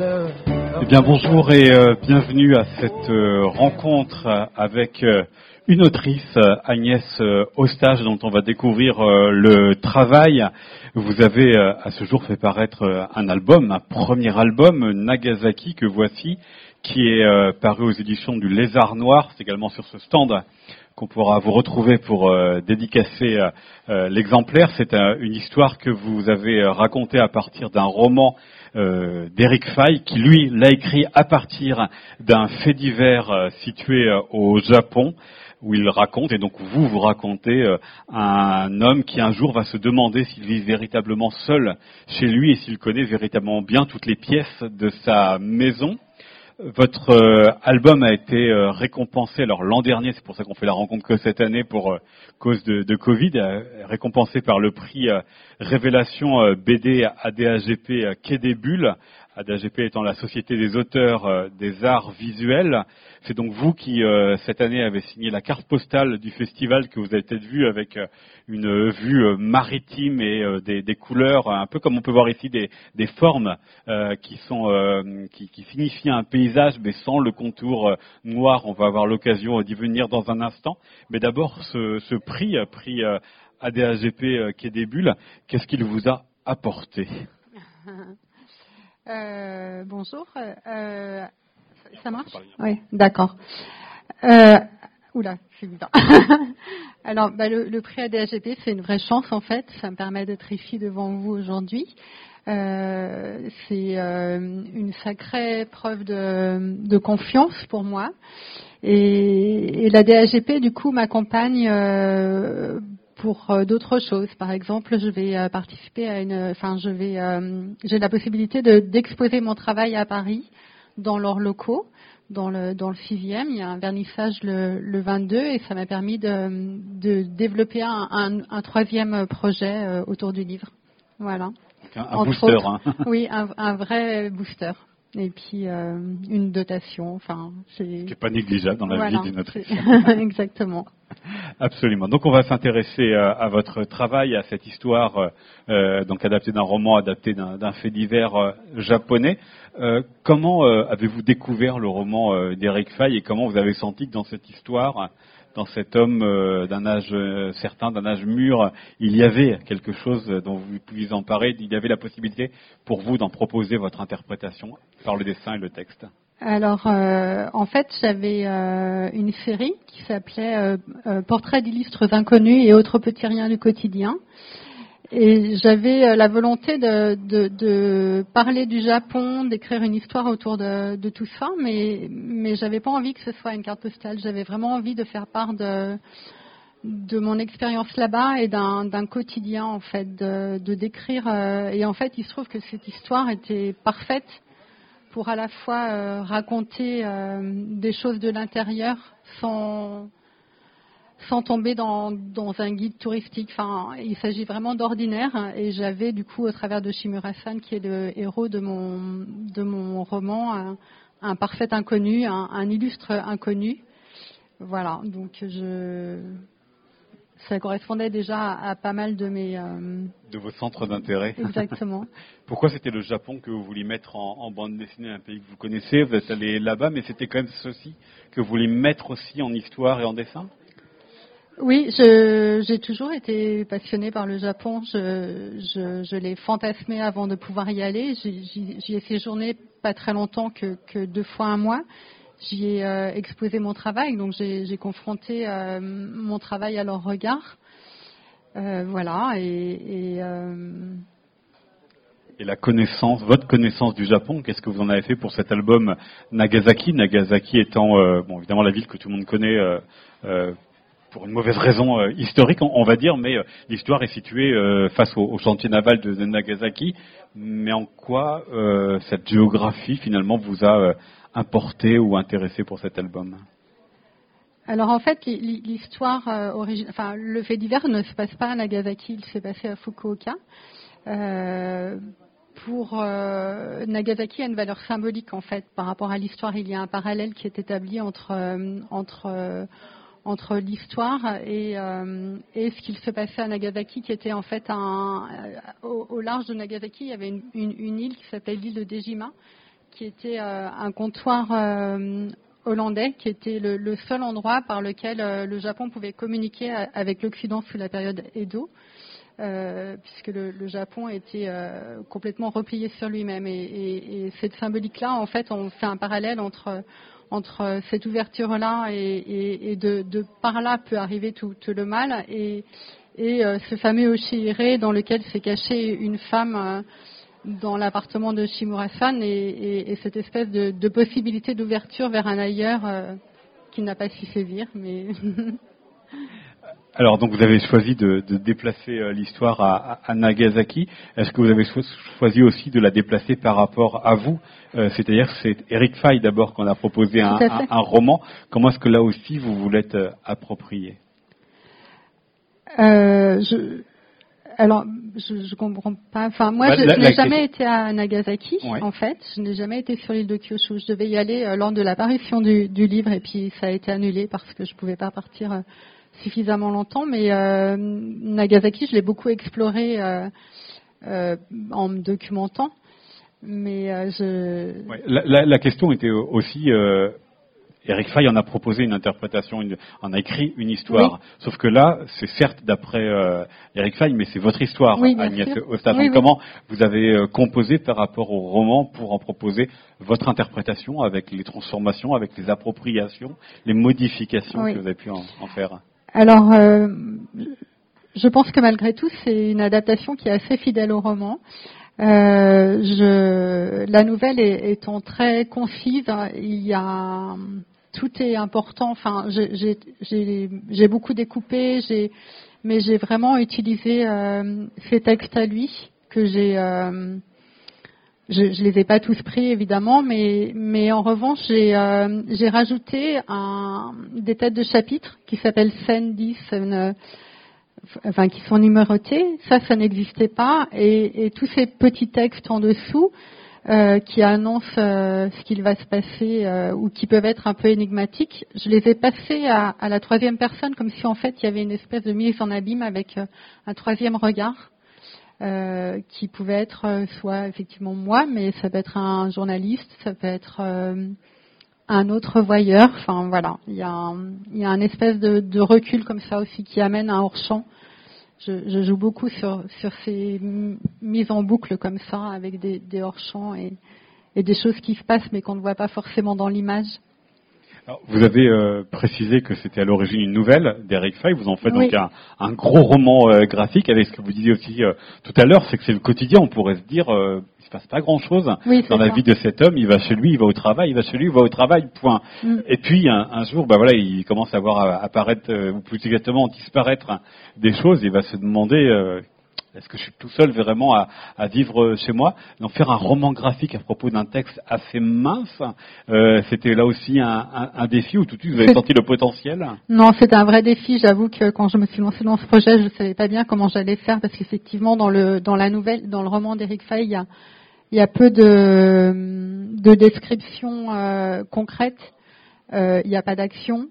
Eh bien bonjour et euh, bienvenue à cette euh, rencontre avec euh, une autrice, Agnès Ostage, dont on va découvrir le travail. Vous avez à ce jour fait paraître un album, un premier album, Nagasaki, que voici, qui est paru aux éditions du Lézard Noir. C'est également sur ce stand qu'on pourra vous retrouver pour dédicacer l'exemplaire. C'est une histoire que vous avez racontée à partir d'un roman euh, d'Eric Fay, qui lui l'a écrit à partir d'un fait divers euh, situé euh, au Japon où il raconte, et donc vous, vous racontez un homme qui un jour va se demander s'il vit véritablement seul chez lui et s'il connaît véritablement bien toutes les pièces de sa maison. Votre euh, album a été euh, récompensé, alors l'an dernier, c'est pour ça qu'on fait la rencontre que cette année pour euh, cause de, Covid, récompensé par le prix Révélation BD ADAGP Quai des ADAGP étant la Société des auteurs des arts visuels. C'est donc vous qui, cette année, avez signé la carte postale du festival que vous avez peut-être vu avec une vue euh, maritime et euh, des, couleurs, un peu comme on peut voir ici des, formes euh, qui, sont, qui, qui, signifient un paysage, mais sans le contour noir. On va avoir l'occasion d'y venir dans un instant. Mais d'abord, ce, ce prix, prix ADAGP qui est des bulles, qu'est-ce qu'il vous a apporté? euh, Bonjour. Euh, ça marche? Oui, d'accord. Euh, oula, c'est évident. Alors, bah, le, prix ADHP, c'est une vraie chance en fait. Ça me permet d'être ici devant vous aujourd'hui. Euh, c'est euh, une sacrée preuve de, confiance pour moi. Et, la DAGP, du coup, m'accompagne euh, pour d'autres choses. Par exemple, je vais participer à une, enfin, je vais, j'ai la possibilité d'exposer mon travail à Paris dans leurs locaux dans le, dans le sixième. Il y a un vernissage le, le 22 et ça m'a permis de, de développer un, un, un, troisième projet euh, autour du livre. Voilà. Un, booster. hein. Oui, un, un, vrai booster. Et puis euh, une dotation. Enfin, c'est. Qui n'est pas négligeable dans la vie d'une autrice. Exactement. Absolument. Donc on va s'intéresser euh, à votre travail, à cette histoire, euh, euh, donc adaptée d'un roman, adapté d'un fait divers japonais. comment avez-vous découvert le roman d'Eric Fay et comment vous avez senti que dans cette histoire, dans cet homme d'un âge certain, d'un âge mûr, il y avait quelque chose dont vous pouviez emparer, il y avait la possibilité pour vous d'en proposer votre interprétation par le dessin et le texte? Alors, euh, en fait, j'avais euh, une série qui s'appelait euh, euh Portraits d'illustres inconnus et autres petits riens du quotidien. Et j'avais la volonté de, de, de, parler du Japon, d'écrire une histoire autour de, de, tout ça, mais, mais j'avais pas envie que ce soit une carte postale. J'avais vraiment envie de faire part de, de mon expérience là-bas et d'un quotidien, en fait, de, de décrire. et en fait, il se trouve que cette histoire était parfaite pour à la fois euh, raconter euh, des choses de l'intérieur sans, sans tomber dans, dans, un guide touristique. Enfin, il s'agit vraiment d'ordinaire. Et j'avais du coup, au travers de Shimura-san, qui est le héros de mon, de mon roman, un, parfait inconnu, un, un, illustre inconnu. Voilà, donc je, ça correspondait déjà à, pas mal de mes... Euh, de vos centres d'intérêt. Exactement. Pourquoi c'était le Japon que vous vouliez mettre en, bande dessinée, un pays que vous connaissez Vous êtes allé là-bas, mais c'était quand même ceci que vous vouliez mettre aussi en histoire et en dessin? Oui, j'ai toujours été passionnée par le Japon. Je, je, je l'ai fantasmé avant de pouvoir y aller. J'y ai séjourné pas très longtemps que, que deux fois un mois. J'y ai euh, exposé mon travail, donc j'ai confronté euh, mon travail à leur regard. Euh, voilà, et, et, et, la connaissance, votre connaissance du Japon, qu'est-ce que vous en avez fait pour cet album Nagasaki? Nagasaki étant, bon, évidemment, la ville que tout le monde connaît pour une mauvaise raison historique, on, va dire, mais l'histoire est située face au, chantier naval de, Nagasaki. Mais en quoi cette géographie finalement vous a importé ou intéressé pour cet album? Alors en fait, l'histoire euh, enfin le fait divers ne se passe pas à Nagasaki, il s'est passé à Fukuoka. Euh, pour euh, Nagasaki, a une valeur symbolique en fait par rapport à l'histoire. Il y a un parallèle qui est établi entre entre entre l'histoire et, et, ce qu'il se passait à Nagasaki, qui était en fait un, au, large de Nagasaki, il y avait une, île qui s'appelait l'île de Dejima, qui était un comptoir hollandais, qui était le, seul endroit par lequel le Japon pouvait communiquer avec l'Occident sous la période Edo. puisque le, Japon était complètement replié sur lui-même. Et, cette symbolique-là, en fait, on fait un parallèle entre, entre cette ouverture-là et, de, par là peut arriver tout, le mal. Et, ce fameux Oshihire dans lequel s'est cachée une femme dans l'appartement de Shimura-san et, cette espèce de, possibilité d'ouverture vers un ailleurs euh, qui n'a pas su sévir. Mais Alors, donc vous avez choisi de, déplacer euh, l'histoire à, Nagasaki. Est-ce que vous avez choisi aussi de la déplacer par rapport à vous? Euh, C'est-à-dire c'est Eric Fay d'abord qu'on a proposé un, roman. Comment est-ce que là aussi vous vous l'êtes approprié? Je, alors, je, ne comprends pas. Enfin, moi, bah, je, n'ai jamais été à Nagasaki, en fait. Je n'ai jamais été sur l'île de Kyushu. Je devais y aller euh, lors de l'apparition du, livre, et puis ça a été annulé parce que je pouvais pas partir euh, suffisamment longtemps. Mais euh, Nagasaki, je l'ai beaucoup exploré en me documentant. Mais je. La, la, question était aussi Eric Fay en a proposé une interprétation, en a écrit une histoire. Sauf que là, c'est certes d'après euh, Eric Fay, mais c'est votre histoire, Agnès comment vous avez euh, composé par rapport au roman pour en proposer votre interprétation avec les transformations, avec les appropriations, les modifications que vous avez pu en, faire? Alors, euh, je pense que malgré tout, c'est une adaptation qui est assez fidèle au roman. je, la nouvelle étant très concise, il y a tout est important. Enfin, j'ai beaucoup découpé, mais j'ai vraiment utilisé euh, ces textes à lui que j'ai. Euh, je, ne les ai pas tous pris évidemment, mais, mais en revanche j'ai euh, rajouté un, des têtes de chapitres qui s'appellent scène 10, enfin qui sont numérotés. Ça, ça n'existait pas, et, et tous ces petits textes en dessous. Euh, qui annoncent euh, ce qu'il va se passer euh, ou qui peuvent être un peu énigmatiques. Je les ai passés à, la troisième personne comme si en fait il y avait une espèce de mise en abîme avec un troisième regard qui pouvait être soit effectivement moi, mais ça peut être un journaliste, ça peut être un autre voyeur. Enfin voilà, il y a un, y a un espèce de, de, recul comme ça aussi qui amène un hors-champ je, joue beaucoup sur, ces mises en boucle comme ça, avec des, hors-champs et, des choses qui se passent mais qu'on ne voit pas forcément dans l'image. Vous avez euh, précisé que c'était à l'origine une nouvelle d'Eric Fay. Vous en faites donc un, gros roman euh, graphique. Avec ce que vous disiez aussi euh, tout à l'heure, c'est que c'est le quotidien. On pourrait se dire, il se passe pas grand-chose dans la vie de cet homme. Il va chez lui, il va au travail, il va chez lui, il va au travail. Point. Mm. Et puis un, jour, bah voilà, il commence à voir apparaître, ou plus exactement disparaître des choses. Il va se demander est-ce que je suis tout seul vraiment à, vivre chez moi Donc faire un roman graphique à propos d'un texte assez mince, euh, c'était là aussi un, défi ou tout de suite vous avez senti le potentiel? Non, c'est un vrai défi. J'avoue que quand je me suis lancée dans ce projet, je ne savais pas bien comment j'allais faire parce qu'effectivement dans le dans la nouvelle, dans le roman d'Éric Fay, il y a, peu de, de descriptions euh, concrètes. Euh, il n'y a pas d'action.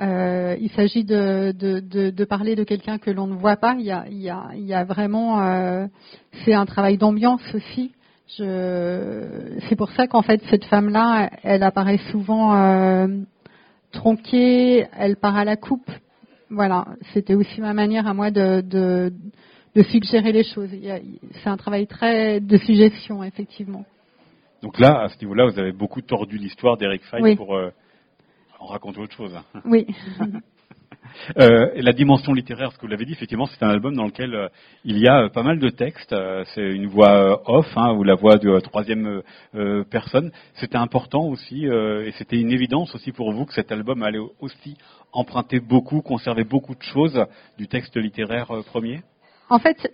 Euh, il s'agit de, de, de, de, parler de quelqu'un que l'on ne voit pas. Il y a, il y a, il y a vraiment, euh, c'est un travail d'ambiance aussi. C'est pour ça qu'en fait cette femme-là, elle apparaît souvent euh, tronquée, elle part à la coupe. Voilà, c'était aussi ma manière à moi de, de, de suggérer les choses. C'est un travail très de suggestion, effectivement. Donc là, à ce niveau-là, vous avez beaucoup tordu l'histoire d'Eric Fay pour euh, on raconte autre chose. Oui. Euh, la dimension littéraire, ce que vous l'avez dit, effectivement, c'est un album dans lequel euh, il y a euh, pas mal de textes. c'est une voix off, hein, ou la voix de troisième personne. C'était important aussi, et c'était une évidence aussi pour vous que cet album allait aussi emprunter beaucoup, conserver beaucoup de choses du texte littéraire premier? En fait,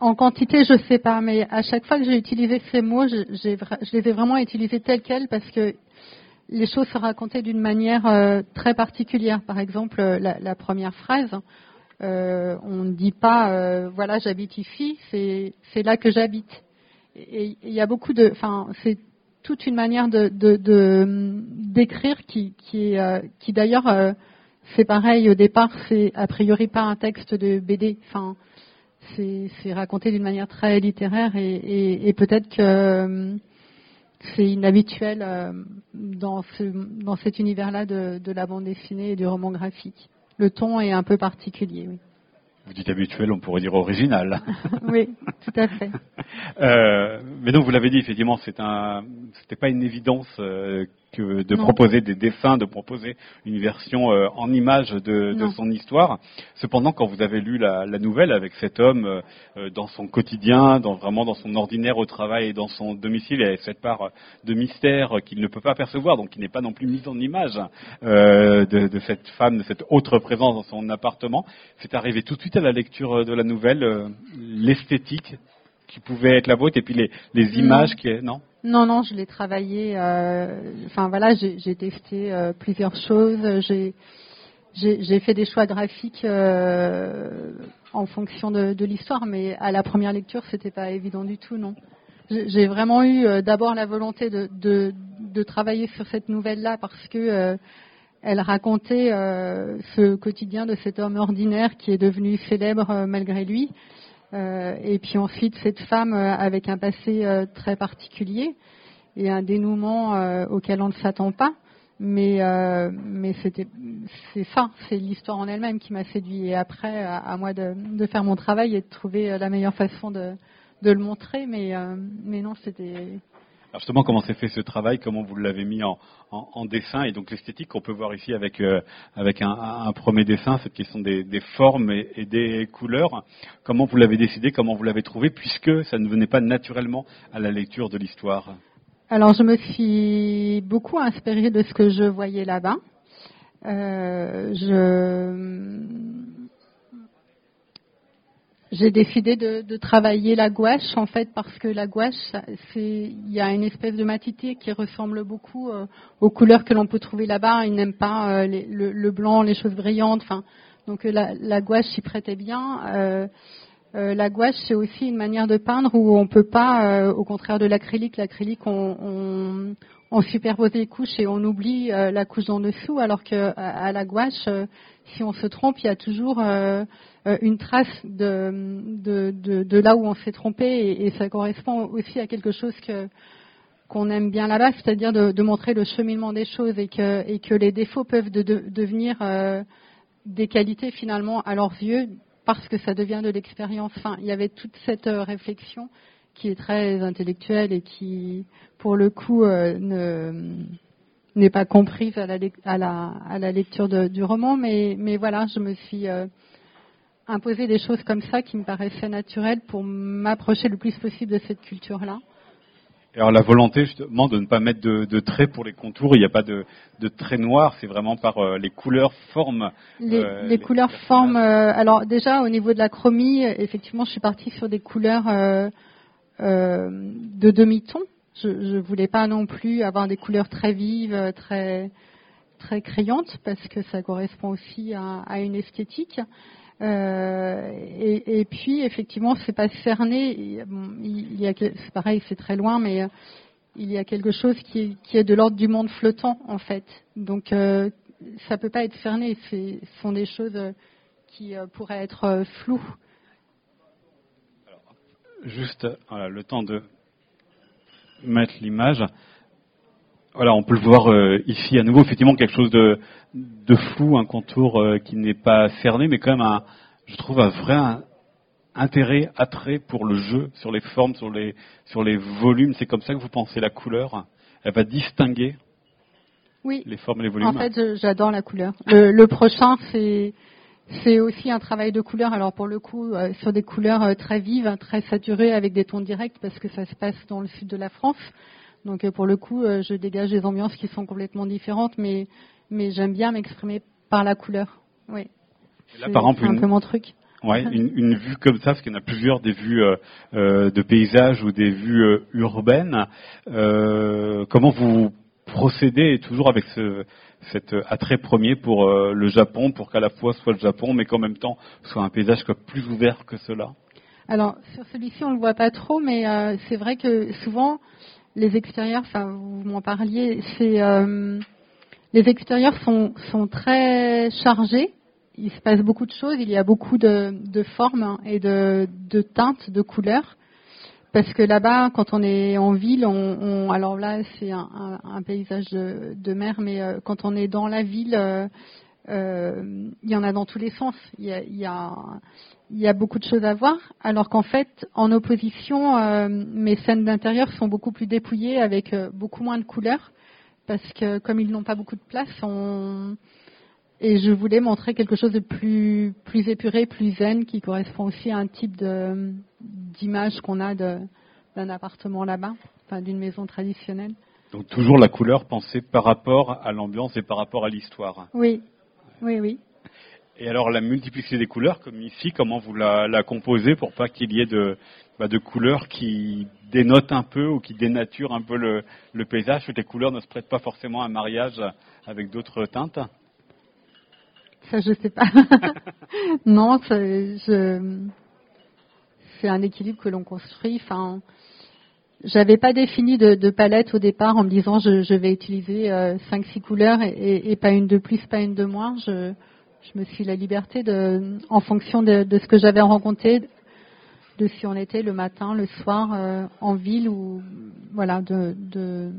en quantité, je sais pas, mais à chaque fois que j'ai utilisé ces mots, je, je les ai vraiment utilisés tels quels parce que les choses se racontaient d'une manière euh, très particulière. Par exemple, euh, la, première phrase, euh, on ne dit pas voilà j'habite ici, c'est là que j'habite. Et il y a beaucoup de, enfin c'est toute une manière d'écrire qui qui, d'ailleurs c'est pareil au départ c'est a priori pas un texte de BD. Enfin c'est raconté d'une manière très littéraire et peut-être que c'est inhabituel euh, dans, ce, dans cet univers-là de, de, la bande dessinée et du roman graphique. Le ton est un peu particulier. Oui. Vous dites habituel, on pourrait dire original. oui, tout à fait. Euh, mais donc vous l'avez dit, effectivement, c'est un, c'était pas une évidence euh, que de proposer des dessins, de proposer une version euh, en image de, de, son histoire. Cependant, quand vous avez lu la, la nouvelle avec cet homme euh, dans son quotidien, dans vraiment dans son ordinaire au travail et dans son domicile, il y a cette part de mystère qu'il ne peut pas percevoir, donc qui n'est pas non plus mise en image de, de, cette femme, de cette autre présence dans son appartement. C'est arrivé tout de suite à la lecture de la nouvelle, l'esthétique qui pouvait être la vôtre et puis les, les images qui non? Non non je l'ai travaillé euh, enfin voilà j'ai testé euh, plusieurs choses. J'ai j'ai fait des choix graphiques euh, en fonction de, de l'histoire mais à la première lecture c'était pas évident du tout non. J'ai vraiment eu euh, d'abord la volonté de, de, de, travailler sur cette nouvelle là parce que euh, elle racontait ce quotidien de cet homme ordinaire qui est devenu célèbre malgré lui. euh, et puis ensuite, cette femme euh, avec un passé euh, très particulier et un dénouement auquel on ne s'attend pas. Mais, mais c'était, c'est ça, c'est l'histoire en elle-même qui m'a séduit. Et après, à, moi de, de, faire mon travail et de trouver la meilleure façon de, de le montrer. Mais, mais non, c'était, alors justement, comment s'est fait ce travail? Comment vous l'avez mis en, dessin? Et donc l'esthétique qu'on peut voir ici avec, euh, un, premier dessin, cette question des, formes et, et, des couleurs. Comment vous l'avez décidé? Comment vous l'avez trouvé? Puisque ça ne venait pas naturellement à la lecture de l'histoire. Alors je me suis beaucoup inspirée de ce que je voyais là-bas. Euh, je j'ai décidé de, de, travailler la gouache en fait parce que la gouache, il y a une espèce de matité qui ressemble beaucoup euh, aux couleurs que l'on peut trouver là-bas. Ils n'aiment pas euh, les, le, le, blanc, les choses brillantes. Enfin, donc euh, la, la, gouache s'y prêtait bien. Euh, la gouache, c'est aussi une manière de peindre où on peut pas, au contraire de l'acrylique, l'acrylique on, on, on, superpose les couches et on oublie la couche en dessous, alors que à, à la gouache, si on se trompe, il y a toujours euh, une trace de, de, là où on s'est trompé et, ça correspond aussi à quelque chose qu'on aime bien là-bas, c'est-à-dire de, montrer le cheminement des choses et que, les défauts peuvent de, devenir euh, des qualités finalement à leurs yeux parce que ça devient de l'expérience. Il y avait toute cette euh, réflexion qui est très intellectuelle et qui, pour le coup, euh, ne n'est pas comprise à la, à la, à la lecture de, du roman, mais, mais voilà, je me suis euh, imposer des choses comme ça qui me paraissaient naturelles pour m'approcher le plus possible de cette culture-là. Alors la volonté justement de ne pas mettre de, de traits pour les contours, il n'y a pas de, de traits noirs, c'est vraiment par euh, les couleurs, formes. Les, euh, les, les couleurs, formes. Euh, alors déjà au niveau de la chromie, effectivement, je suis partie sur des couleurs de demi-ton. Je ne voulais pas non plus avoir des couleurs très vives, très très crayantes, parce que ça correspond aussi à, une esthétique. Euh, et, puis effectivement, c'est pas cerné. il y a, c'est pareil, c'est très loin, mais euh, il y a quelque chose qui est, de l'ordre du monde flottant en fait. Donc euh, ça peut pas être cerné. Ce sont des choses euh, qui euh, pourraient être floues. Juste voilà, le temps de mettre l'image. Voilà, on peut le voir euh, ici à nouveau, effectivement quelque chose de, de flou, un contour euh, qui n'est pas cerné, mais quand même, un, je trouve, un vrai intérêt, attrait pour le jeu, sur les formes, sur les, sur les volumes. C'est comme ça que vous pensez la couleur Elle va distinguer oui. les formes et les volumes En fait, j'adore la couleur. Le, le prochain, c'est... C'est aussi un travail de couleur, alors pour le coup, euh, sur des couleurs très vives, très saturées, avec des tons directs, parce que ça se passe dans le sud de la France. Donc euh, pour le coup, euh, je dégage des ambiances qui sont complètement différentes, mais, mais j'aime bien m'exprimer par la couleur. Oui. Là, par exemple, un peu mon truc. Ouais, une, une, vue comme ça, parce qu'il y en a plusieurs, des vues euh, euh de paysages ou des vues euh, urbaines. Euh, comment vous procédez toujours avec ce, cet attrait premier pour le Japon, pour qu'à la fois soit le Japon, mais qu'en même temps soit un paysage plus ouvert que cela Alors sur celui-ci, on le voit pas trop, mais c'est vrai que souvent les extérieurs, enfin vous m'en parliez, c'est euh, les extérieurs sont, très chargés. Il se passe beaucoup de choses. Il y a beaucoup de, formes et de, de teintes, de couleurs. Parce que là-bas, quand on est en ville, on, alors là, c'est un, paysage de, mer, mais euh, quand on est dans la ville, euh, euh, il y en a dans tous les sens. Il y a, beaucoup de choses à voir, alors qu'en fait, en opposition, mes scènes d'intérieur sont beaucoup plus dépouillées, avec beaucoup moins de couleurs, parce que comme ils n'ont pas beaucoup de place, et je voulais montrer quelque chose de plus, plus épuré, plus zen, qui correspond aussi à un type de d'image qu'on a d'un appartement là-bas, enfin d'une maison traditionnelle. Donc toujours la couleur pensée par rapport à l'ambiance et par rapport à l'histoire. Oui, oui, oui. Et alors la multiplicité des couleurs, comme ici, comment vous la, la composez pour pas qu'il y ait de, bah, de couleurs qui dénotent un peu ou qui dénaturent un peu le, le paysage, que les couleurs ne se prêtent pas forcément à un mariage avec d'autres teintes? Ça, je sais pas. non, je, c'est un équilibre que l'on construit. Enfin, j'avais pas défini de, palette au départ en me disant je, vais utiliser 5-6 euh, couleurs et, pas une de plus, pas une de moins. Je, me suis la liberté de, en fonction de, ce que j'avais rencontré, de si on était le matin, le soir, euh, en ville ou voilà, de,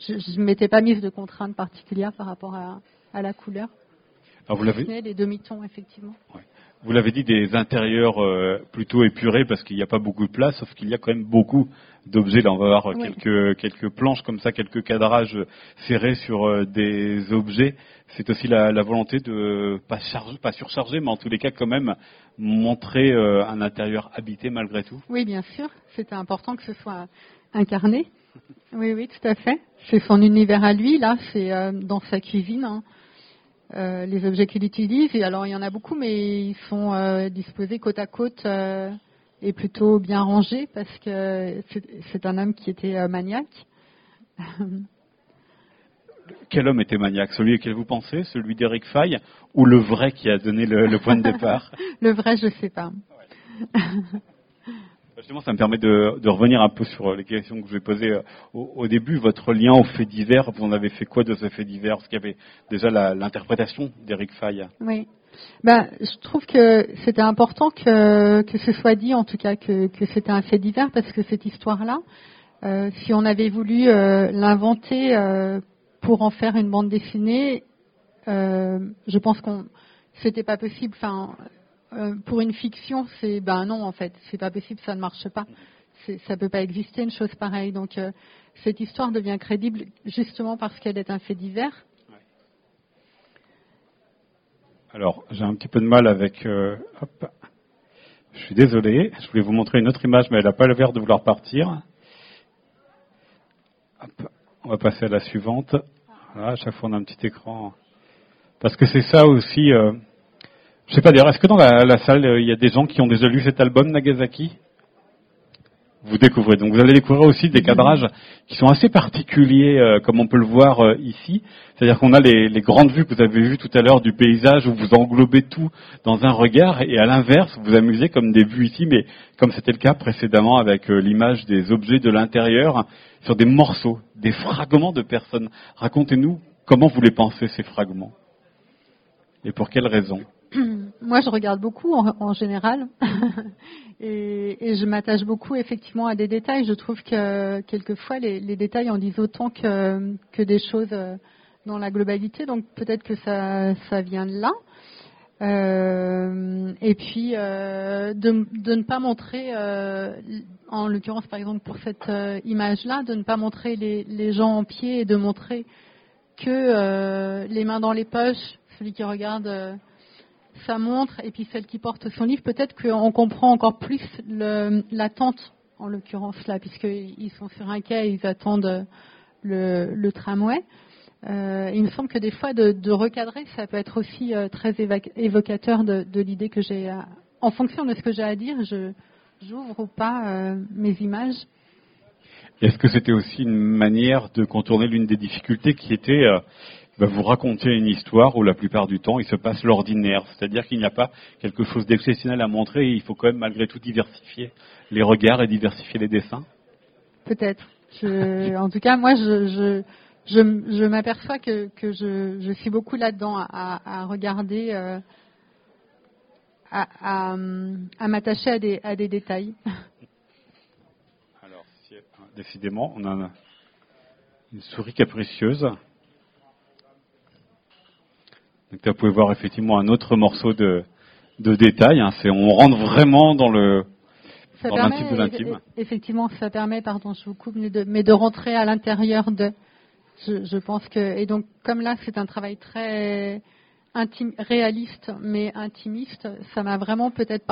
je ne m'étais pas mise de contraintes particulières par rapport à, la couleur. Alors vous l'avez les demi-tons effectivement vous l'avez dit, des intérieurs euh, plutôt épurés parce qu'il n'y a pas beaucoup de place, sauf qu'il y a quand même beaucoup d'objets. Là, on va voir quelques, quelques planches comme ça, quelques cadrages serrés sur euh, des objets. C'est aussi la, volonté de pas, charger, pas surcharger, mais en tous les cas quand même montrer euh, un intérieur habité malgré tout. Oui, bien sûr. C'était important que ce soit incarné. Oui, oui, tout à fait. C'est son univers à lui. Là, c'est dans sa cuisine. Hein. Euh, les objets qu'il utilise. Et alors il y en a beaucoup, mais ils sont euh, disposés côte à côte euh, et plutôt bien rangés parce que c'est un homme qui était maniaque. Quel homme était maniaque? Celui auquel vous pensez? Celui d'Eric Fay Ou le vrai qui a donné le, le point de départ? Le vrai, je ne sais pas. Justement, ça me permet de, de, revenir un peu sur les questions que je vous ai posées euh, au, au, début. Votre lien aux faits divers, vous en avez fait quoi de ces faits divers? Parce qu'il y avait déjà l'interprétation d'Eric Fay. Oui. Ben, je trouve que c'était important que, que ce soit dit, en tout cas, que, que c'était un fait divers, parce que cette histoire-là, euh, si on avait voulu euh, l'inventer euh, pour en faire une bande dessinée, je pense qu'on c'était pas possible. Enfin, euh, pour une fiction, c'est ben non en fait, c'est pas possible, ça ne marche pas. Ça peut pas exister une chose pareille. Donc euh, cette histoire devient crédible justement parce qu'elle est un fait divers. Alors j'ai un petit peu de mal avec. Euh, hop. Je suis désolé. Je voulais vous montrer une autre image, mais elle n'a pas l'air de vouloir partir. Hop. On va passer à la suivante. Voilà, à chaque fois on a un petit écran. Parce que c'est ça aussi. Je sais pas dire, est-ce que dans la, salle, euh, il y a des gens qui ont déjà lu cet album Nagasaki? Vous découvrez. Donc vous allez découvrir aussi des cadrages qui sont assez particuliers, euh, comme on peut le voir euh, ici. C'est-à-dire qu'on a les, les, grandes vues que vous avez vues tout à l'heure du paysage où vous englobez tout dans un regard, et à l'inverse, vous amusez comme des vues ici, mais comme c'était le cas précédemment avec l'image des objets de l'intérieur, sur des morceaux, des fragments de personnes. Racontez-nous comment vous les pensez ces fragments? Et pour quelles raisons moi, je regarde beaucoup en, général et, je m'attache beaucoup effectivement à des détails. Je trouve que quelquefois les, détails en disent autant que, des choses euh, dans la globalité. Donc peut-être que ça, vient de là. Euh, et puis euh, de, ne pas montrer, en l'occurrence par exemple pour cette image-là, de ne pas montrer les, gens en pied et de montrer que les mains dans les poches, celui qui regarde sa montre et puis celle qui porte son livre, peut-être qu'on comprend encore plus l'attente, en l'occurrence là, puisqu'ils sont sur un quai et ils attendent le, tramway. Euh, il me semble que des fois, de, recadrer, ça peut être aussi euh, très évocateur de, l'idée que j'ai. En fonction de ce que j'ai à dire, j'ouvre ou pas euh, mes images. Est-ce que c'était aussi une manière de contourner l'une des difficultés qui était vous raconter une histoire où la plupart du temps il se passe l'ordinaire, c'est-à-dire qu'il n'y a pas quelque chose d'exceptionnel à montrer et il faut quand même malgré tout diversifier les regards et diversifier les dessins Peut-être. en tout cas, moi je, je, m'aperçois que, je, suis beaucoup là-dedans à, regarder, euh, à, m'attacher à des, à des détails. décidément, on a une souris capricieuse. Donc vous pouvez voir effectivement un autre morceau de, de détail. Hein. on rentre vraiment dans le dans l'intime de l'intime. Effectivement, ça permet, pardon, je vous coupe, mais de, mais de rentrer à l'intérieur de. Je, je, pense que et donc comme là, c'est un travail très intime, réaliste mais intimiste. Ça m'a vraiment peut-être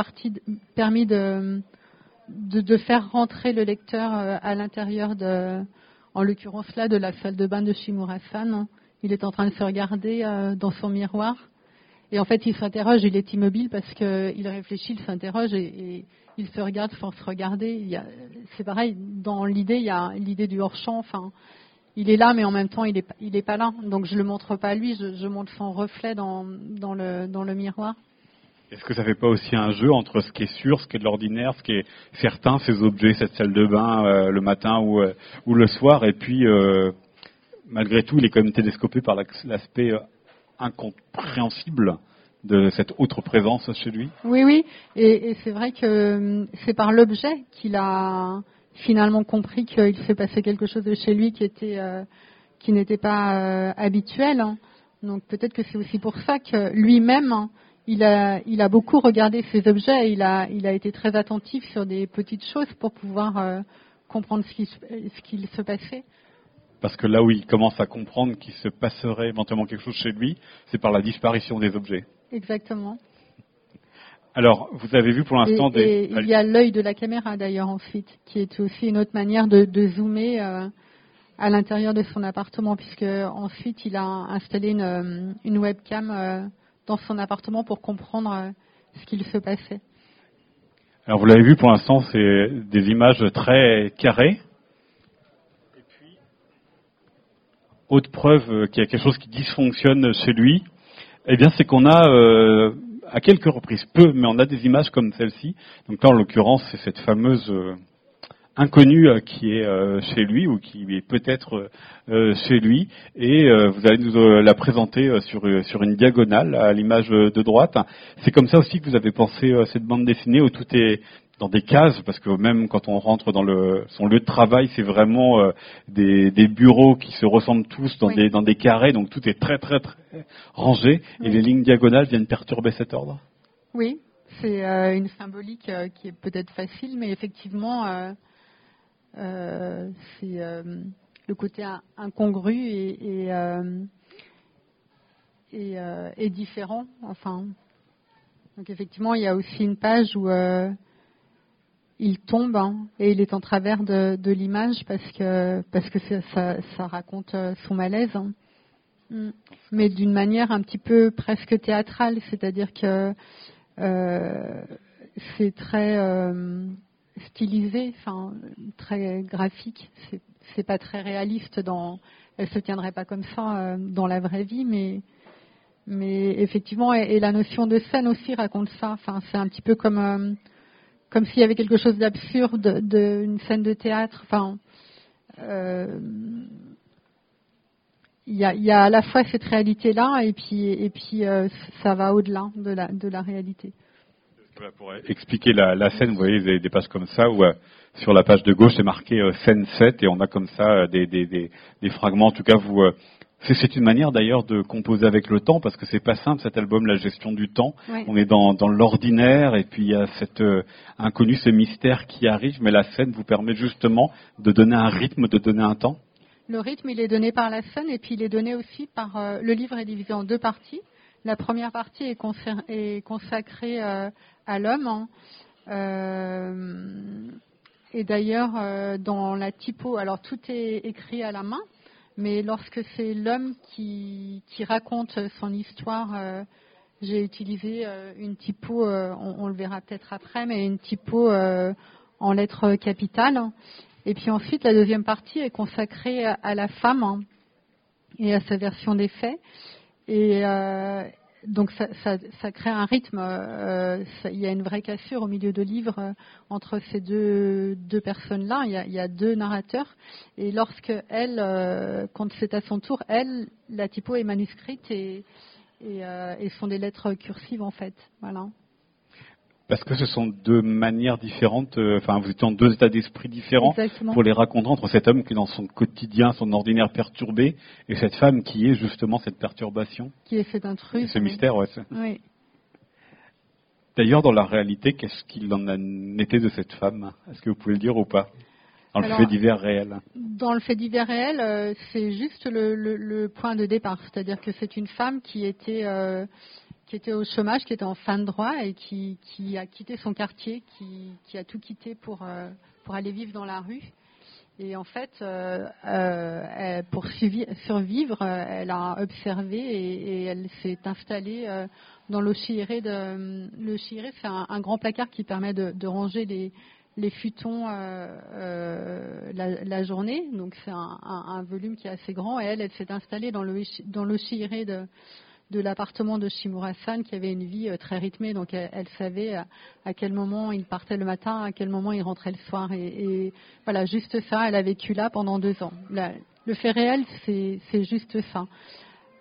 permis de, de, de, faire rentrer le lecteur euh, à l'intérieur de, en l'occurrence là, de la salle de bain de Shimura-san. Il est en train de se regarder euh, dans son miroir. Et en fait, il s'interroge, il est immobile parce qu'il réfléchit, il s'interroge et, il se regarde sans se regarder. C'est pareil, dans l'idée, il y a l'idée du hors-champ. Enfin, il est là, mais en même temps, il n'est est pas là. Donc, je le montre pas lui, je, montre son reflet dans, le, miroir. Est-ce que ça fait pas aussi un jeu entre ce qui est sûr, ce qui est de l'ordinaire, ce qui est certain, ces objets, cette salle de bain euh, le matin ou, euh, ou le soir, et puis malgré tout, il est quand même télescopé par l'aspect incompréhensible de cette autre présence chez lui Oui, oui, et, c'est vrai que c'est par l'objet qu'il a finalement compris qu'il s'est passé quelque chose de chez lui qui était euh, qui n'était pas euh, habituel. Hein. Donc peut-être que c'est aussi pour ça que lui-même hein, il a il a beaucoup regardé ces objets. il a il a été très attentif sur des petites choses pour pouvoir euh, comprendre ce qui ce qu'il se passait. Parce que là où il commence à comprendre qu'il se passerait éventuellement quelque chose chez lui, c'est par la disparition des objets. Exactement. Alors, vous avez vu pour l'instant des. il y a l'œil de la caméra d'ailleurs ensuite, qui est aussi une autre manière de, zoomer euh, à l'intérieur de son appartement, puisque ensuite il a installé une, euh, webcam euh, dans son appartement pour comprendre ce qu'il se passait. Alors, vous l'avez vu pour l'instant, c'est des images très carrées. Et puis, autre preuve qu'il y a quelque chose qui dysfonctionne chez lui, eh bien, c'est qu'on a à quelques reprises, peu, mais on a des images comme celle-ci. Donc là, en l'occurrence, c'est cette fameuse euh, inconnue euh, qui est euh, chez lui ou qui est peut-être chez lui, et vous allez nous la présenter sur sur une diagonale à l'image de droite. C'est comme ça aussi que vous avez pensé cette bande dessinée où tout est dans des cases, parce que même quand on rentre dans le, son lieu de travail, c'est vraiment euh, des, des, bureaux qui se ressemblent tous dans, des, dans des carrés, donc tout est très très très rangé, et les lignes diagonales viennent perturber cet ordre. Oui, c'est euh, une symbolique euh, qui est peut-être facile, mais effectivement, c'est le côté incongru et, et, et, différent. Enfin, donc effectivement, il y a aussi une page où il tombe hein, et il est en travers de, l'image parce que parce que ça, ça, raconte euh, son malaise, hein. mm. mais d'une manière un petit peu presque théâtrale, c'est-à-dire que euh, c'est très euh, stylisé, enfin très graphique. C'est, c'est pas très réaliste dans. Elle se tiendrait pas comme ça dans la vraie vie, mais mais effectivement et, la notion de scène aussi raconte ça. Enfin c'est un petit peu comme comme s'il y avait quelque chose d'absurde d'une scène de théâtre. Enfin, euh, il y, a, à la fois cette réalité-là et puis, et puis euh, ça va au-delà de la, de la réalité. Pour expliquer la, scène, vous voyez, des pages comme ça où euh, sur la page de gauche c'est marqué scène 7 et on a comme ça des, des, des, fragments. En tout cas, vous c'est une manière d'ailleurs de composer avec le temps parce que c'est pas simple cet album, la gestion du temps. On est dans, l'ordinaire et puis il y a cet euh, inconnu, ce mystère qui arrive, mais la scène vous permet justement de donner un rythme, de donner un temps. Le rythme, il est donné par la scène et puis il est donné aussi par. Euh, le livre est divisé en deux parties. La première partie est, consacrée euh, à l'homme. Hein. et d'ailleurs, dans la typo, alors tout est écrit à la main, mais lorsque c'est l'homme qui, raconte son histoire, euh, j'ai utilisé euh, une typo, euh, on, le verra peut-être après, mais une typo en lettres capitales. Et puis ensuite, la deuxième partie est consacrée à, la femme et à sa version des faits. Et, donc ça, crée un rythme. Euh, il y a une vraie cassure au milieu de livres euh, entre ces deux, deux personnes-là. Il, y a deux narrateurs. Et lorsque elle, euh, quand c'est à son tour, elle, la typo est manuscrite et, et, sont des lettres cursives en fait. Voilà. Parce que ce sont deux manières différentes, euh, enfin vous étiez en deux états d'esprit différents pour les raconter entre cet homme qui est dans son quotidien, son ordinaire perturbé, et cette femme qui est justement cette perturbation. Qui est cet intrus. Ce mystère, ouais. Oui. D'ailleurs, dans la réalité, qu'est-ce qu'il en a été de cette femme? Est-ce que vous pouvez le dire ou pas? Dans le fait divers réel. Dans le fait divers réel, euh, c'est juste le, point de départ. C'est-à-dire que c'est une femme qui était, euh, qui était au chômage, qui était en fin de droit et qui, a quitté son quartier, qui, a tout quitté pour, euh, pour aller vivre dans la rue. Et en fait, pour survivre, elle a observé et, elle s'est installée dans le chiré de le c'est un, grand placard qui permet de, ranger les, futons euh, euh, la, journée. Donc c'est un, volume qui est assez grand. Et elle, elle s'est installée dans le dans de de l'appartement de Shimura-san qui avait une vie euh, très rythmée, donc elle, savait à, quel moment il partait le matin, à quel moment il rentrait le soir, et, voilà, juste ça, elle a vécu là pendant deux ans. le fait réel, c'est juste ça.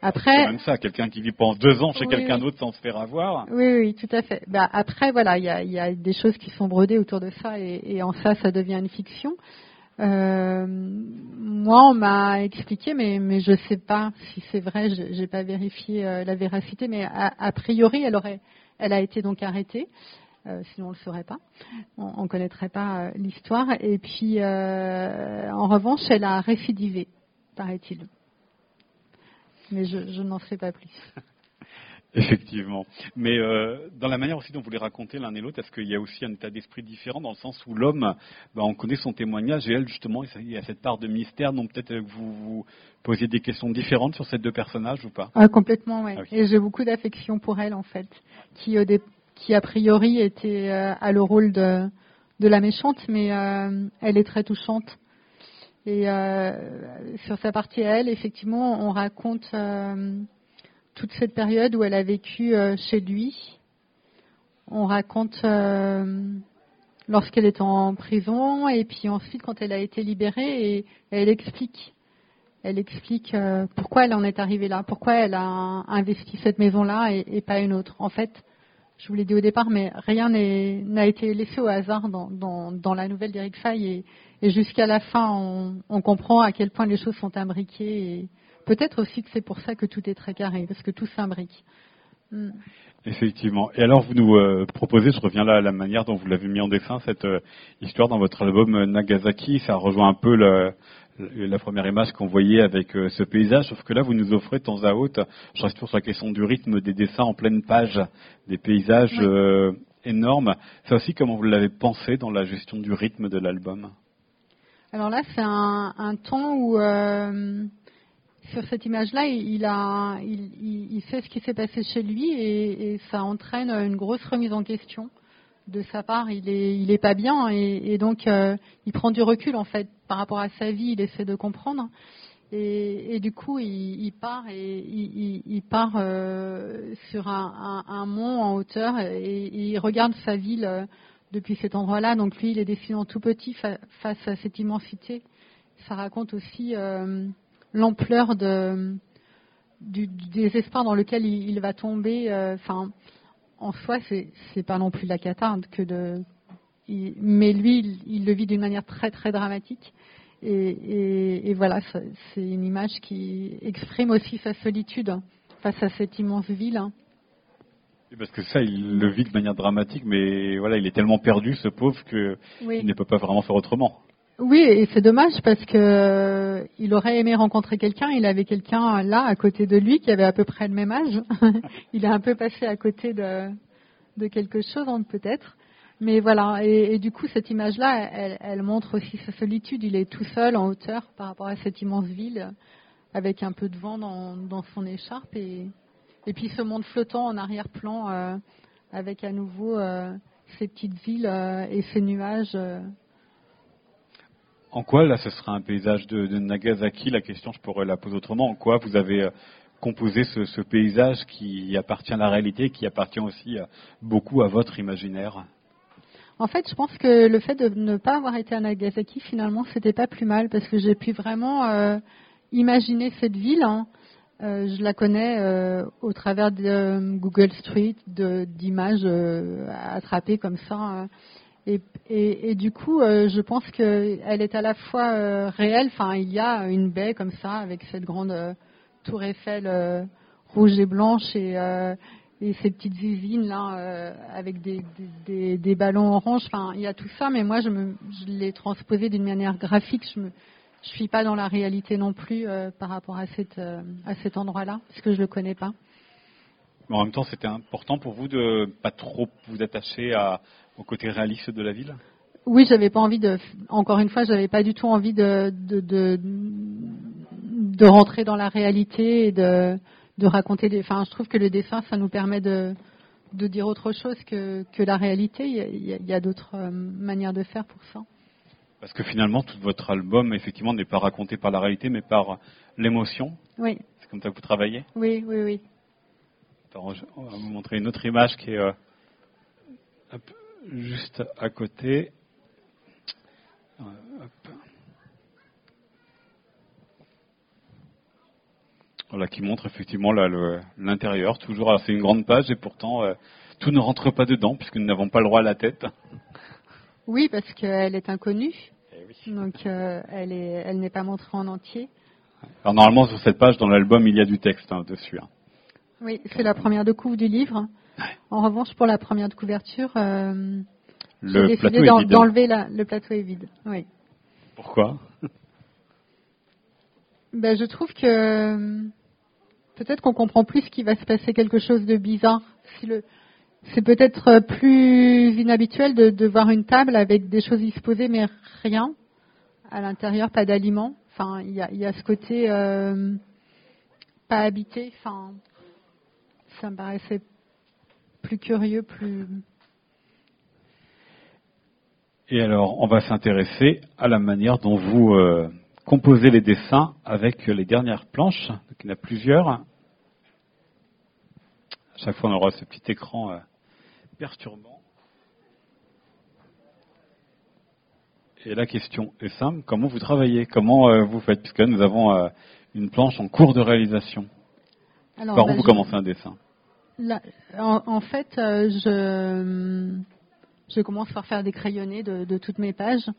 Après, même ça, quelqu'un qui vit pendant deux ans chez quelqu'un d'autre sans se faire avoir. Oui, oui, tout à fait. Bah, après, voilà, il y a, des choses qui sont brodées autour de ça, et, en ça, ça devient une fiction. Euh, moi, on m'a expliqué, mais, je ne sais pas si c'est vrai, je n'ai pas vérifié euh, la véracité, mais a, priori, elle, aurait, elle a été donc arrêtée. Euh, sinon on ne le saurait pas, on ne connaîtrait pas l'histoire. Et puis, en revanche, elle a récidivé, paraît-il mais je, n'en sais pas plus. Effectivement. Mais euh, dans la manière aussi dont vous les racontez l'un et l'autre, est-ce qu'il y a aussi un état d'esprit différent dans le sens où l'homme, ben, on connaît son témoignage et elle, justement, il y a cette part de mystère, donc peut-être que vous, vous posiez des questions différentes sur ces deux personnages ou pas? Ah, Complètement, oui. Ah et j'ai beaucoup d'affection pour elle, en fait, qui, qui a priori était euh, à le rôle de, de la méchante, mais euh, elle est très touchante. Et euh, sur sa partie elle, effectivement, on raconte euh, toute cette période où elle a vécu euh, chez lui. On raconte lorsqu'elle est en prison et puis ensuite quand elle a été libérée et, elle explique. Elle explique pourquoi elle en est arrivée là, pourquoi elle a investi cette maison-là et, pas une autre. En fait, je vous l'ai dit au départ, mais rien n'a été laissé au hasard dans, la nouvelle d'Eric Fay et, jusqu'à la fin, on, comprend à quel point les choses sont imbriquées peut-être aussi que c'est pour ça que tout est très carré, parce que tout s'imbrique. Hmm. Effectivement. Et alors, vous nous euh, proposez, je reviens là à la manière dont vous l'avez mis en dessin, cette euh, histoire dans votre album euh, Nagasaki. Ça rejoint un peu le, la première image qu'on voyait avec euh, ce paysage, sauf que là, vous nous offrez de temps à autre, je reste toujours sur la question du rythme des dessins en pleine page, des paysages énormes. C'est aussi comment vous l'avez pensé dans la gestion du rythme de l'album? Alors là, c'est un, temps où, sur cette image-là, il, a, il, ce qui s'est passé chez lui et, ça entraîne une grosse remise en question de sa part, il est, il est pas bien et, donc euh, il prend du recul en fait par rapport à sa vie. Il essaie de comprendre et, du coup il, part et il, part euh, sur un, mont en hauteur et, il regarde sa ville euh, depuis cet endroit-là. Donc lui, il est dessinant tout petit face à cette immensité. Ça raconte aussi l'ampleur de du, désespoir dans lequel il, va tomber. Enfin en soi, c'est n'est pas non plus la cata que de. mais lui, il, le vit d'une manière très très dramatique. Et, voilà, c'est une image qui exprime aussi sa solitude face à cette immense ville. Parce que ça, il le vit de manière dramatique, mais voilà, il est tellement perdu, ce pauvre, qu'il ne peut pas vraiment faire autrement. Oui, et c'est dommage parce que euh, il aurait aimé rencontrer quelqu'un. Il avait quelqu'un là à côté de lui qui avait à peu près le même âge. il est un peu passé à côté de, quelque chose, peut-être. Mais voilà, et, du coup, cette image-là, elle, montre aussi sa solitude. Il est tout seul en hauteur par rapport à cette immense ville, avec un peu de vent dans, son écharpe, et, puis ce monde flottant en arrière-plan, euh, avec à nouveau euh, ces petites villes et ces nuages en quoi, là, ce sera un paysage de, Nagasaki? La question, je pourrais la poser autrement. En quoi vous avez euh, composé ce, paysage qui appartient à la réalité, qui appartient aussi euh, beaucoup à votre imaginaire? En fait, je pense que le fait de ne pas avoir été à Nagasaki, finalement, c'était pas plus mal parce que j'ai pu vraiment euh, imaginer cette ville. Hein. Je la connais au travers de Google Street, d'images attrapées comme ça. Et, et, et, du coup, je pense qu'elle est à la fois réelle. Enfin, il y a une baie comme ça avec cette grande tour Eiffel rouge et blanche et, et ces petites usines là avec des, des, ballons orange. Enfin, il y a tout ça, mais moi, je, je l'ai transposé d'une manière graphique. Je me, je suis pas dans la réalité non plus euh, par rapport à, cette, euh, à cet endroit-là, parce que je le connais pas. Mais en même temps, c'était important pour vous de pas trop vous attacher à, au côté réaliste de la ville? Oui, j'avais pas envie de. Encore une fois, j'avais pas du tout envie de de, de, de rentrer dans la réalité et de, de raconter des. Enfin, je trouve que le dessin, ça nous permet de de dire autre chose que, que la réalité. Il y a, y a d'autres euh, manières de faire pour ça. Parce que finalement, tout votre album, effectivement, n'est pas raconté par la réalité, mais par l'émotion. Oui. C'est comme ça que vous travaillez? Oui, oui, oui. On va vous montrer une autre image qui est euh, juste à côté. Euh, voilà, qui montre effectivement l'intérieur. Toujours, c'est une grande page et pourtant euh, tout ne rentre pas dedans puisque nous n'avons pas le droit à la tête. Oui, parce qu'elle est inconnue. Eh Donc elle est, elle n'est pas montrée en entier. Alors normalement sur cette page dans l'album il y a du texte hein, dessus. Hein. Oui, c'est la première de couve du livre. En revanche pour la première de couverture, euh, j'ai décidé d'enlever le plateau est vide. Oui. Pourquoi? Ben, je trouve que peut-être qu'on comprend plus qu'il va se passer quelque chose de bizarre si le c'est peut-être plus inhabituel de, voir une table avec des choses disposées mais rien à l'intérieur, pas d'aliments. Enfin, il y a, ce côté euh, pas habité. Enfin, ça me paraissait plus curieux, plus. Et alors, on va s'intéresser à la manière dont vous euh, composez les dessins avec les dernières planches. Donc, il y en a plusieurs. À chaque fois, on aura ce petit écran. Euh, perturbant. Et la question est simple, comment vous travaillez? Comment euh, vous faites? Puisque nous avons une planche en cours de réalisation. Par où bah, vous commencez un dessin? En, fait, euh, je, je, commence par faire des crayonnés de, toutes mes pages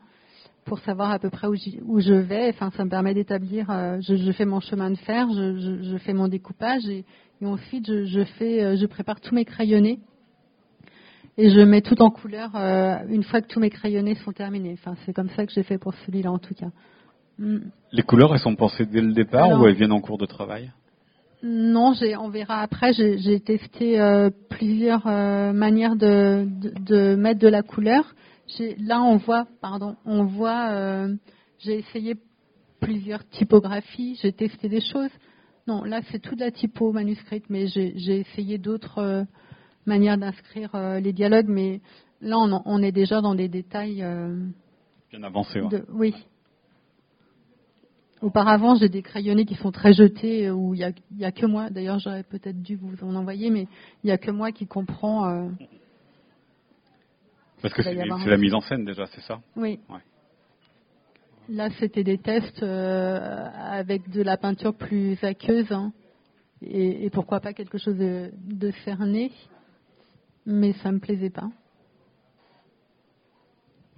pour savoir à peu près où, où je vais. Enfin, ça me permet d'établir. Je, fais mon chemin de fer, je, fais mon découpage et, et ensuite je, fais, je prépare tous mes crayonnés et je mets tout en couleur euh, une fois que tous mes crayonnés sont terminés. Enfin, c'est comme ça que j'ai fait pour celui-là en tout cas. Mm. Les couleurs, elles sont pensées dès le départ ou elles viennent en cours de travail? Non, on verra après. J'ai testé euh, plusieurs euh, manières de, de, mettre de la couleur. Là, on voit, pardon, on voit. j'ai essayé plusieurs typographies. J'ai testé des choses. Non, là, c'est toute la typo manuscrite, mais j'ai essayé d'autres manière d'inscrire euh, les dialogues, mais là, on, est déjà dans des détails. Euh, Bien avancés, Oui. Auparavant, j'ai des crayonnés qui sont très jetés, euh, où il n'y a, que moi, d'ailleurs j'aurais peut-être dû vous en envoyer, mais il n'y a que moi qui comprends. Parce que c'est la mise en scène déjà, c'est ça? Oui. Là, c'était des tests avec de la peinture plus aqueuse, hein, et, pourquoi pas quelque chose de, de cerné mais ça me plaisait pas.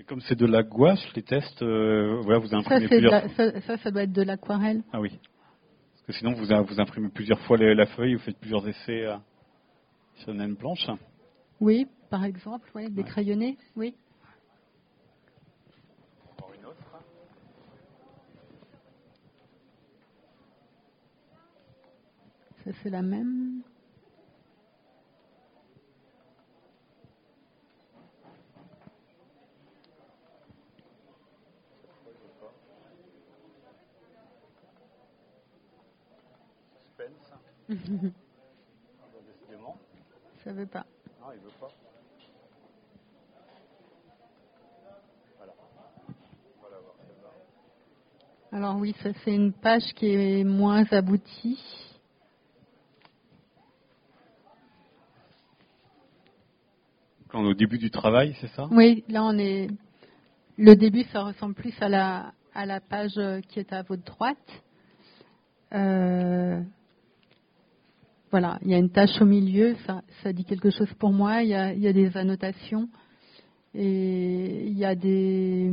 Comme c'est de la gouache, les tests, euh, vous imprimez ça, plusieurs. ça, ça, doit être de l'aquarelle. Ah oui. Parce que sinon, vous, vous imprimez plusieurs fois la feuille, vous faites plusieurs essais euh, sur une même planche. Oui, par exemple, ouais, des crayonnés, oui. Une autre. Ça, Décidément. Ça veut pas. Non, il veut pas. Voilà. Voilà, Alors oui, ça c'est une page qui est moins aboutie. Quand on est au début du travail, c'est ça? Oui, là on est. Le début, ça ressemble plus à la, à la page qui est à votre droite. Euh, voilà, il y a une tâche au milieu, ça, ça dit quelque chose pour moi. Il y a, il y a des annotations et il y a des,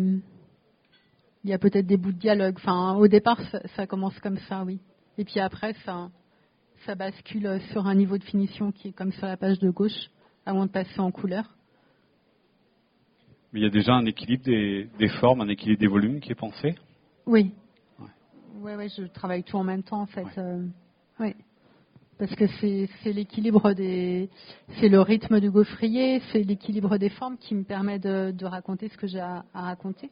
il y a peut-être des bouts de dialogue. Enfin, au départ, ça, ça commence comme ça, oui. Et puis après, ça, ça bascule sur un niveau de finition qui est comme sur la page de gauche, avant de passer en couleur. Mais il y a déjà un équilibre des, des formes, un équilibre des volumes qui est pensé? Oui. Ouais, ouais, je travaille tout en même temps, en fait. Euh, oui. Parce que c'est l'équilibre des, c'est le rythme du gaufrier, c'est l'équilibre des formes qui me permet de, de raconter ce que j'ai à, à raconter.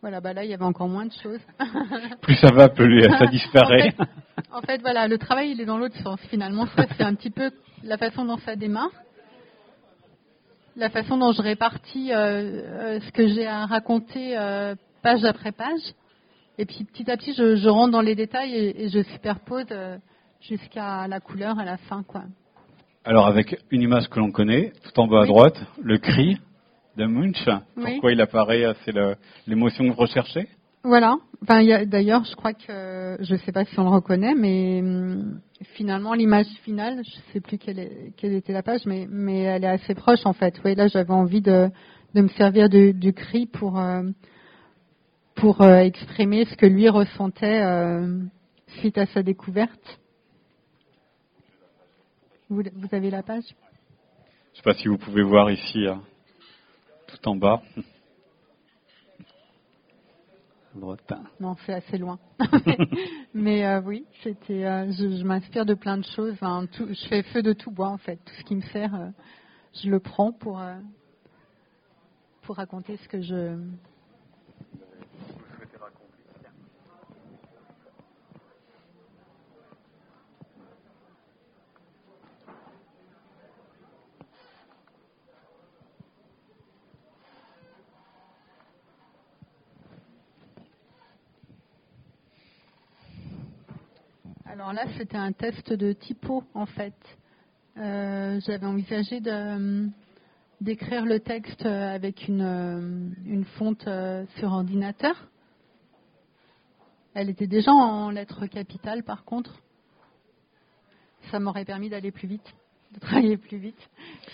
Voilà, bah là, il y avait encore moins de choses. Plus ça va, plus ça disparaît. en, fait, en fait, voilà, le travail, il est dans l'autre sens, finalement. Ça, c'est un petit peu la façon dont ça démarre. La façon dont je répartis euh, euh, ce que j'ai à raconter euh, page après page. Et puis, petit à petit, je, je rentre dans les détails et, et je superpose jusqu'à la couleur à la fin, quoi. Alors, avec une image que l'on connaît, tout en bas à Oui. droite, le cri de Munch. Oui. Pourquoi il apparaît C'est l'émotion que vous recherchez Voilà. Enfin, d'ailleurs, je crois que je ne sais pas si on le reconnaît, mais hum, finalement, l'image finale, je ne sais plus quelle, est- quelle était la page, mais, elle est assez proche en fait. Oui, là, j'avais envie de, de me servir du, cri pour euh, pour euh, exprimer ce que lui ressentait euh, suite à sa découverte. Vous, vous avez la page? Je ne sais pas si vous pouvez voir ici, euh, tout en bas. Non, c'est assez loin. Mais euh, oui, c'était. euh, je m'inspire de plein de choses. Tout- je fais feu de tout bois en fait. Tout ce qui me sert, euh, je le prends pour pour raconter ce que je. Alors là, c'était un test de typo en fait. Euh, J'avais envisagé de d'écrire le texte avec une, euh, une fonte euh, sur ordinateur. Elle était déjà en lettres capitales par contre. Ça m'aurait permis d'aller plus vite, de travailler plus vite.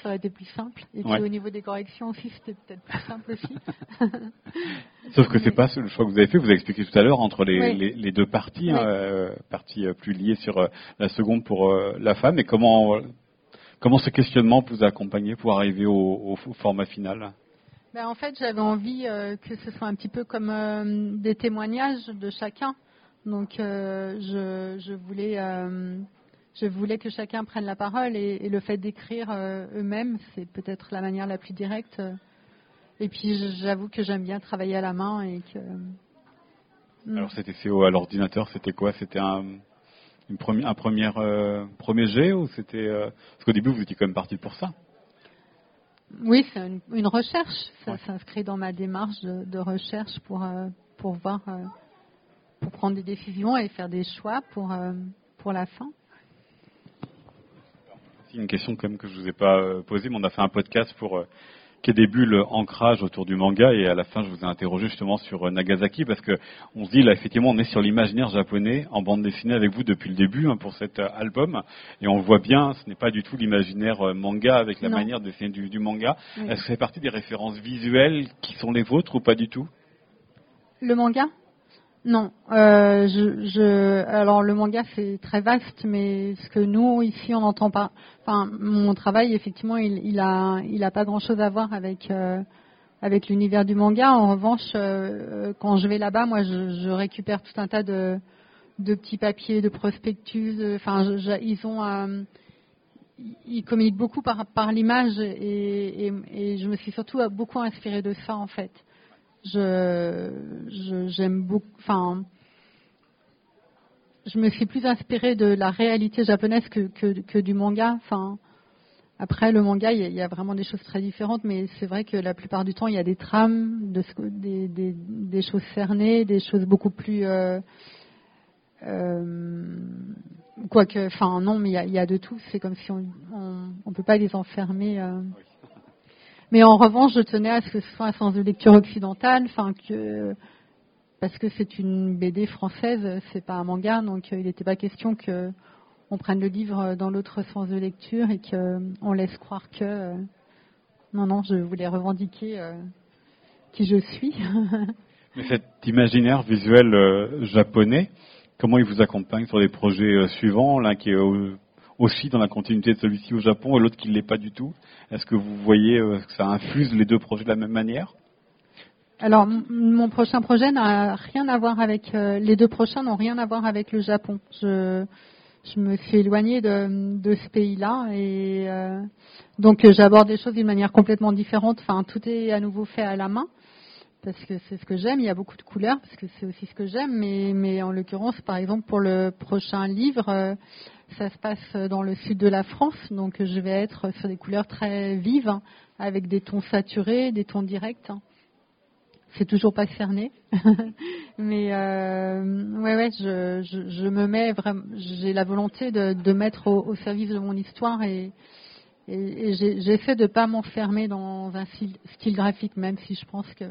Ça aurait été plus simple. Et puis Ouais. au niveau des corrections aussi, c'était peut-être plus simple aussi. Sauf que c'est pas le choix que vous avez fait. Vous avez expliqué tout à l'heure entre les, Oui. les, les deux parties, Oui. hein, euh, partie euh, plus liée sur euh, la seconde pour euh, la femme. Et comment comment ce questionnement vous a accompagné pour arriver au, format final? Ben, en fait, j'avais envie euh, que ce soit un petit peu comme des témoignages de chacun. Donc, je, je voulais, je voulais que chacun prenne la parole et, et le fait d'écrire euh, eux-mêmes, c'est peut-être la manière la plus directe. Et puis, j'avoue que j'aime bien travailler à la main et que. Mm. Alors c'était CO à l'ordinateur, c'était quoi? C'était un une première, un premier, euh, premier jet ou c'était euh, parce qu'au début vous étiez quand même parti pour ça. Oui, c'est une, une recherche. Ça Ouais. s'inscrit dans ma démarche de, de recherche pour, euh, pour voir, pour prendre des décisions et faire des choix pour, pour la fin. C'est une question quand même que je vous ai pas euh, posée, mais on a fait un podcast pour euh, Quai des bulles ancrage autour du manga et à la fin je vous ai interrogé justement sur euh, Nagasaki parce que on se dit là effectivement on est sur l'imaginaire japonais en bande dessinée avec vous depuis le début hein, pour cet album et on voit bien ce n'est pas du tout l'imaginaire manga avec la Non. manière de dessiner du, du manga. Oui. Est-ce que fait partie des références visuelles qui sont les vôtres ou pas du tout? Le manga? Non. Euh, je, je, alors le manga c'est très vaste, mais ce que nous ici on n'entend pas. Enfin, mon travail effectivement, il, il a, il a pas grand-chose à voir avec euh, avec l'univers du manga. En revanche, euh, quand je vais là-bas, moi, je, je récupère tout un tas de de petits papiers, de prospectus. Enfin, ils ont euh, ils communiquent beaucoup par, par l'image et, et, et je me suis surtout beaucoup inspirée de ça en fait je j'aime beaucoup enfin je me suis plus inspirée de la réalité japonaise que, que, du manga enfin. Après le manga il y, a, vraiment des choses très différentes mais c'est vrai que la plupart du temps il y a des trames de des, des, des choses cernées des choses beaucoup plus euh, euh, quoique enfin non mais il y a, de tout. C'est comme si on, on peut pas les enfermer euh. Mais en revanche, je tenais à ce que ce soit un sens de lecture occidentale, enfin que parce que c'est une BD française, c'est pas un manga, donc euh, il n'était pas question que on prenne le livre dans l'autre sens de lecture et qu'on laisse croire que euh, non non, je voulais revendiquer euh, qui je suis. Mais cet imaginaire visuel japonais, comment il vous accompagne sur les projets suivants, l'un qui est aussi dans la continuité de celui-ci au Japon et l'autre qui ne l'est pas du tout Est-ce que vous voyez que ça infuse les deux projets de la même manière? Alors, mon prochain projet n'a rien à voir avec euh, les deux prochains n'ont rien à voir avec le Japon. Je, me suis éloignée de, ce pays-là et euh, donc euh, j'aborde des choses d'une manière complètement différente. Enfin, tout est à nouveau fait à la main parce que c'est ce que j'aime. Il y a beaucoup de couleurs parce que c'est aussi ce que j'aime. Mais, mais en l'occurrence, par exemple, pour le prochain livre, ça se passe dans le sud de la France, donc je vais être sur des couleurs très vives hein, avec des tons saturés, des tons directs c'est toujours pas cerné. Mais euh, ouais, ouais, je, je, je, me mets vraiment, j'ai la volonté de, de mettre au, service de mon histoire et, et, j'essaie de pas m'enfermer dans un style, graphique, même si je pense que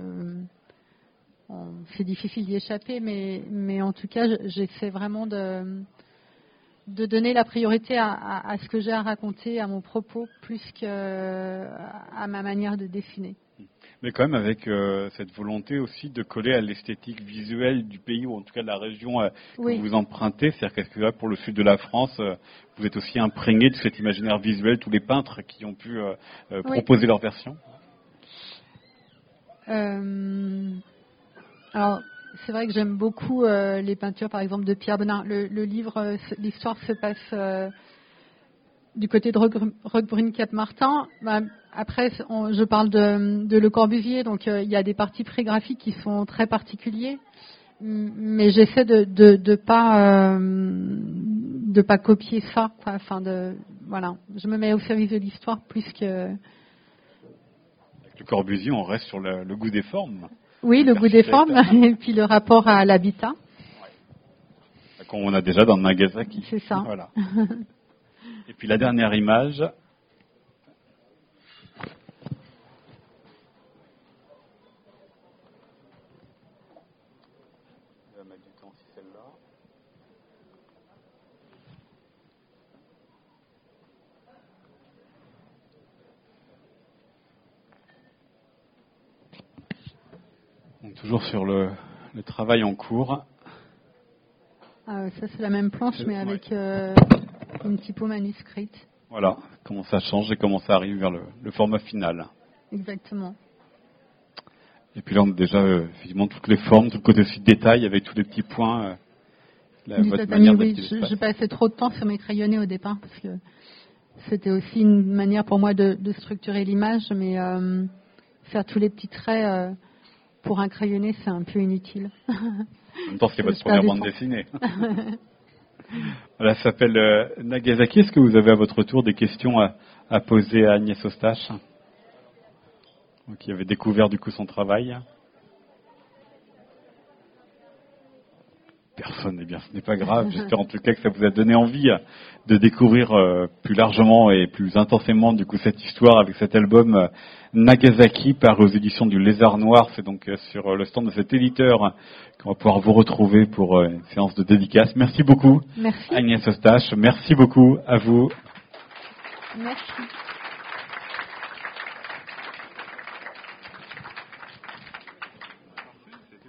c'est difficile d'y échapper. Mais, en tout cas, j'essaie vraiment de donner la priorité à, à ce que j'ai à raconter, à mon propos, plus qu'à ma manière de dessiner mais quand même avec euh, cette volonté aussi de coller à l'esthétique visuelle du pays ou en tout cas de la région euh, que vous empruntez. C'est-à-dire que là, pour le sud de la France, euh, vous êtes aussi imprégné de cet imaginaire visuel, tous les peintres qui ont pu proposer leur version. alors, c'est vrai que j'aime beaucoup les peintures, par exemple, de Pierre Benin. Le, le livre, l'histoire se passe du côté de Roquebrune Cap Martin. Bah, après, je parle de, Le Corbusier, donc euh, il y a des parties pré-graphiques qui sont très particuliers, mais j'essaie de de, pas euh, de pas copier ça. Enfin, de voilà, je me mets au service de l'histoire plus que. Avec le Corbusier, on reste sur le, goût des formes. Oui, le goût des formes, et puis le rapport à l'habitat. Qu'on a déjà dans le Nagasaki. C'est ça. Voilà. Et puis la dernière image. toujours sur le, travail en cours. Ah, ça c'est la même planche mais avec euh, une typo manuscrite. Voilà, comment ça change et comment ça arrive vers le, format final. Exactement. Et puis là, on a déjà euh, effectivement toutes les formes, tout le côté aussi de détail avec tous les petits points. Euh, la, oui, je, passais trop de temps sur mes crayonnés au départ parce que c'était aussi une manière pour moi de, structurer l'image, mais euh, faire tous les petits traits pour un crayonné, c'est un peu inutile. En même temps, c'est votre première bande dessinée. Elle s'appelle euh, Nagasaki. Est-ce que vous avez à votre tour des questions à, poser à Agnès Ostache qui avait découvert du coup son travail Personne, eh bien ce n'est pas grave. J'espère en tout cas que ça vous a donné envie de découvrir euh, plus largement et plus intensément du coup cette histoire avec cet album euh, Nagasaki par aux éditions du Lézard Noir. C'est donc euh, sur le stand de cet éditeur qu'on va pouvoir vous retrouver pour une séance de dédicace. Merci beaucoup Merci. Agnès Ostache. Merci beaucoup à vous. Merci.